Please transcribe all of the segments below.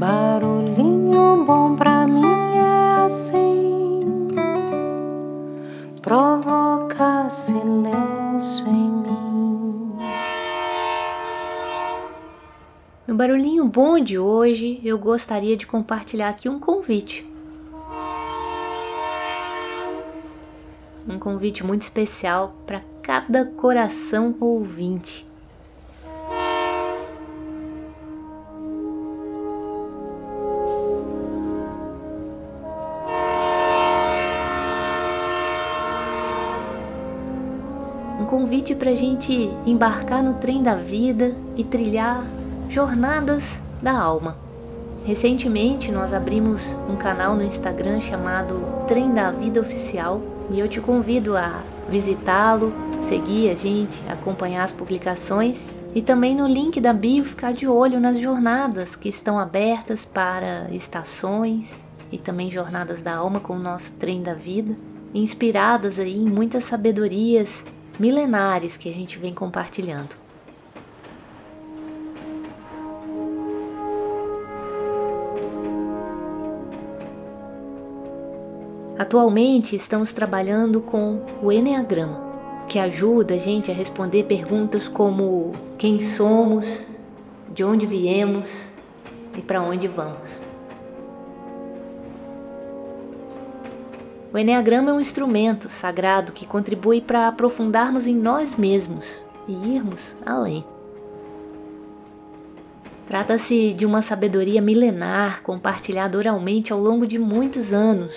Barulhinho bom pra mim é assim, provoca silêncio em mim. No barulhinho bom de hoje, eu gostaria de compartilhar aqui um convite. Um convite muito especial para cada coração ouvinte. Convite para a gente embarcar no trem da vida e trilhar jornadas da alma. Recentemente nós abrimos um canal no Instagram chamado Trem da Vida Oficial e eu te convido a visitá-lo, seguir a gente, acompanhar as publicações e também no link da bio ficar de olho nas jornadas que estão abertas para estações e também jornadas da alma com o nosso trem da vida, inspiradas aí em muitas sabedorias milenares que a gente vem compartilhando. Atualmente estamos trabalhando com o Enneagrama, que ajuda a gente a responder perguntas como quem somos, de onde viemos e para onde vamos. O Enneagrama é um instrumento sagrado que contribui para aprofundarmos em nós mesmos e irmos além. Trata-se de uma sabedoria milenar compartilhada oralmente ao longo de muitos anos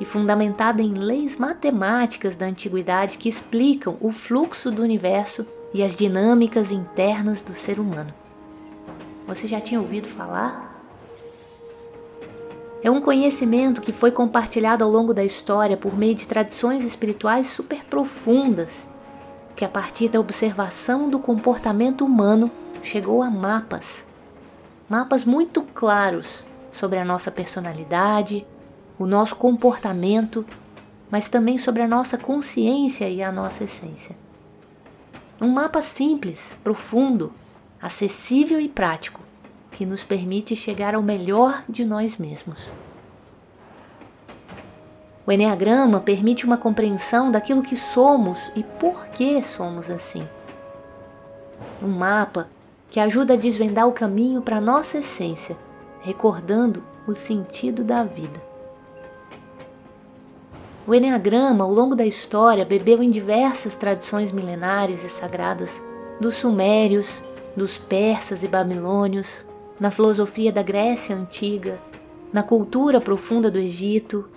e fundamentada em leis matemáticas da antiguidade que explicam o fluxo do universo e as dinâmicas internas do ser humano. Você já tinha ouvido falar? É um conhecimento que foi compartilhado ao longo da história por meio de tradições espirituais super profundas, que a partir da observação do comportamento humano chegou a mapas. Mapas muito claros sobre a nossa personalidade, o nosso comportamento, mas também sobre a nossa consciência e a nossa essência. Um mapa simples, profundo, acessível e prático, que nos permite chegar ao melhor de nós mesmos. O Enneagrama permite uma compreensão daquilo que somos e por que somos assim. Um mapa que ajuda a desvendar o caminho para a nossa essência, recordando o sentido da vida. O Enneagrama, ao longo da história, bebeu em diversas tradições milenares e sagradas dos sumérios, dos persas e babilônios, na filosofia da Grécia antiga, na cultura profunda do Egito,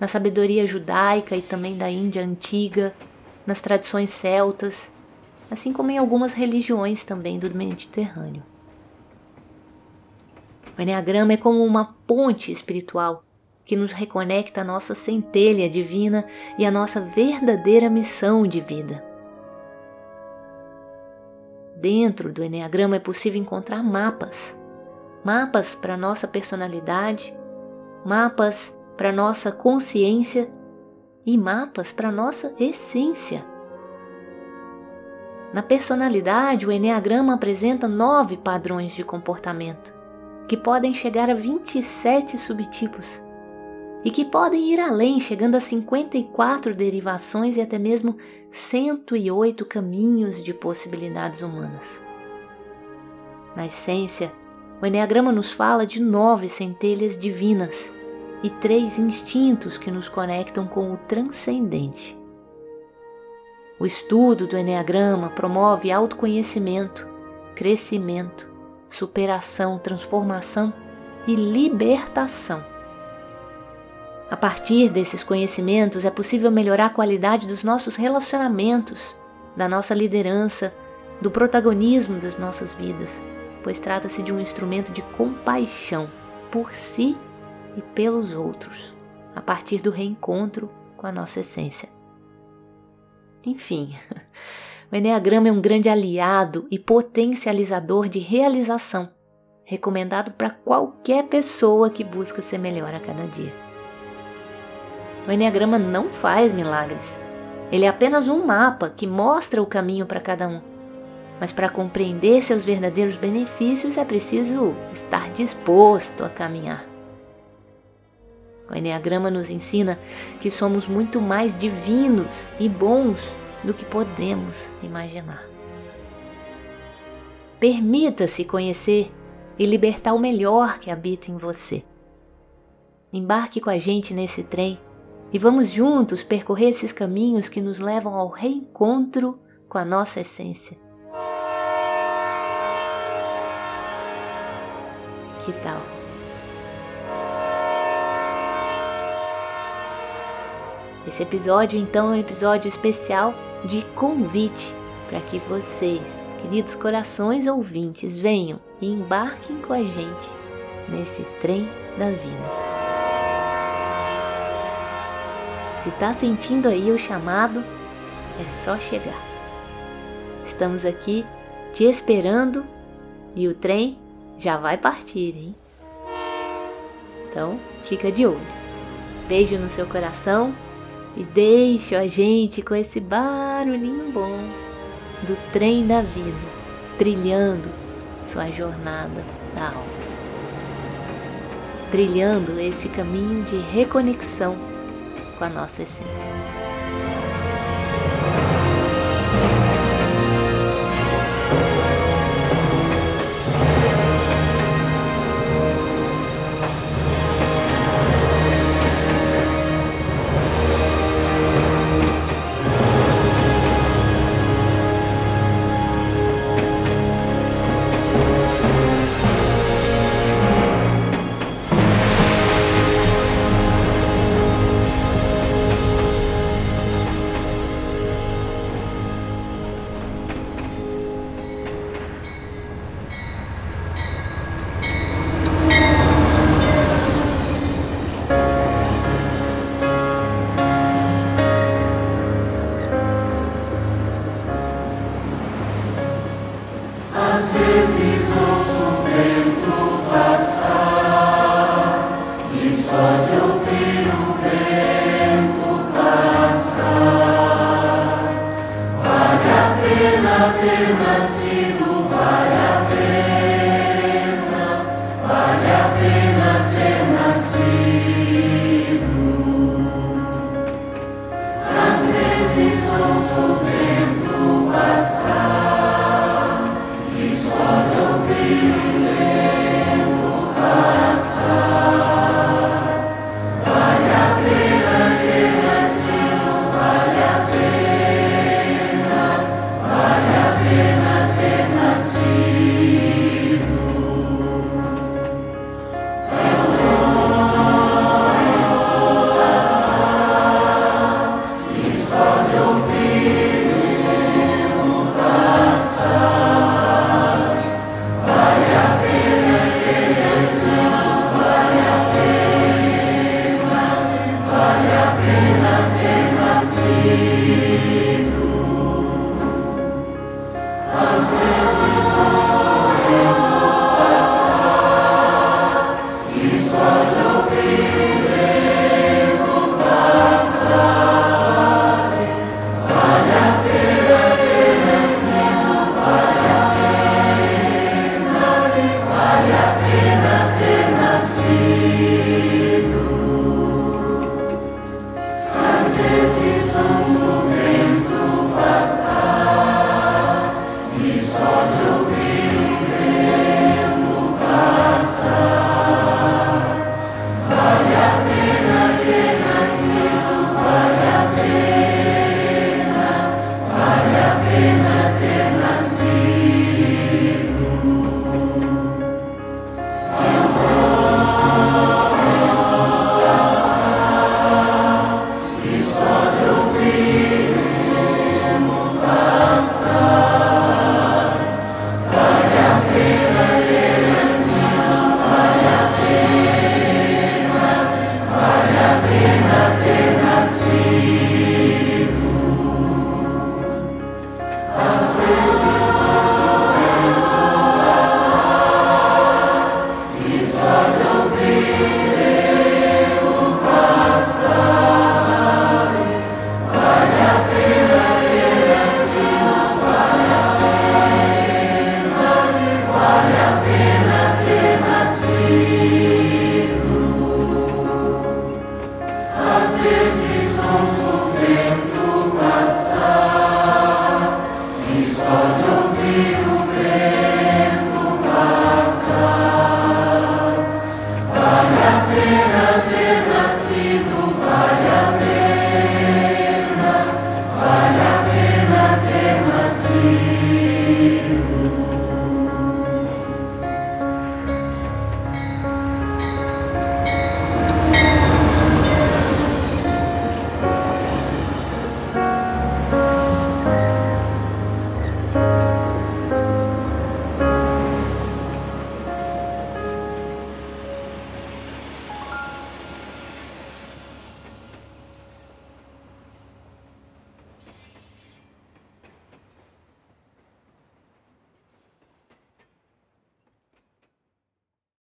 na sabedoria judaica e também da Índia antiga, nas tradições celtas, assim como em algumas religiões também do Mediterrâneo. O Enneagrama é como uma ponte espiritual que nos reconecta à nossa centelha divina e à nossa verdadeira missão de vida. Dentro do Enneagrama é possível encontrar mapas. Mapas para nossa personalidade, mapas para nossa consciência e mapas para nossa essência. Na personalidade, o Enneagrama apresenta nove padrões de comportamento, que podem chegar a 27 subtipos, e que podem ir além, chegando a 54 derivações e até mesmo 108 caminhos de possibilidades humanas. Na essência, o Enneagrama nos fala de nove centelhas divinas e três instintos que nos conectam com o transcendente. O estudo do Enneagrama promove autoconhecimento, crescimento, superação, transformação e libertação a partir desses conhecimentos é possível melhorar a qualidade dos nossos relacionamentos, da nossa liderança, do protagonismo das nossas vidas, pois trata-se de um instrumento de compaixão por si e pelos outros, a partir do reencontro com a nossa essência. Enfim, o Enneagrama é um grande aliado e potencializador de realização, recomendado para qualquer pessoa que busca ser melhor a cada dia. O Enneagrama não faz milagres. Ele é apenas um mapa que mostra o caminho para cada um. Mas para compreender seus verdadeiros benefícios é preciso estar disposto a caminhar. O Enneagrama nos ensina que somos muito mais divinos e bons do que podemos imaginar. Permita-se conhecer e libertar o melhor que habita em você. Embarque com a gente nesse trem e vamos juntos percorrer esses caminhos que nos levam ao reencontro com a nossa essência. Que tal? Esse episódio, então, é um episódio especial de convite para que vocês, queridos corações ouvintes, venham e embarquem com a gente nesse trem da vida. Se está sentindo aí o chamado, é só chegar. Estamos aqui te esperando e o trem já vai partir, hein? Então, fica de olho. Beijo no seu coração e deixe a gente com esse barulhinho bom do trem da vida, trilhando sua jornada da alma. Trilhando esse caminho de reconexão com a nossa essência.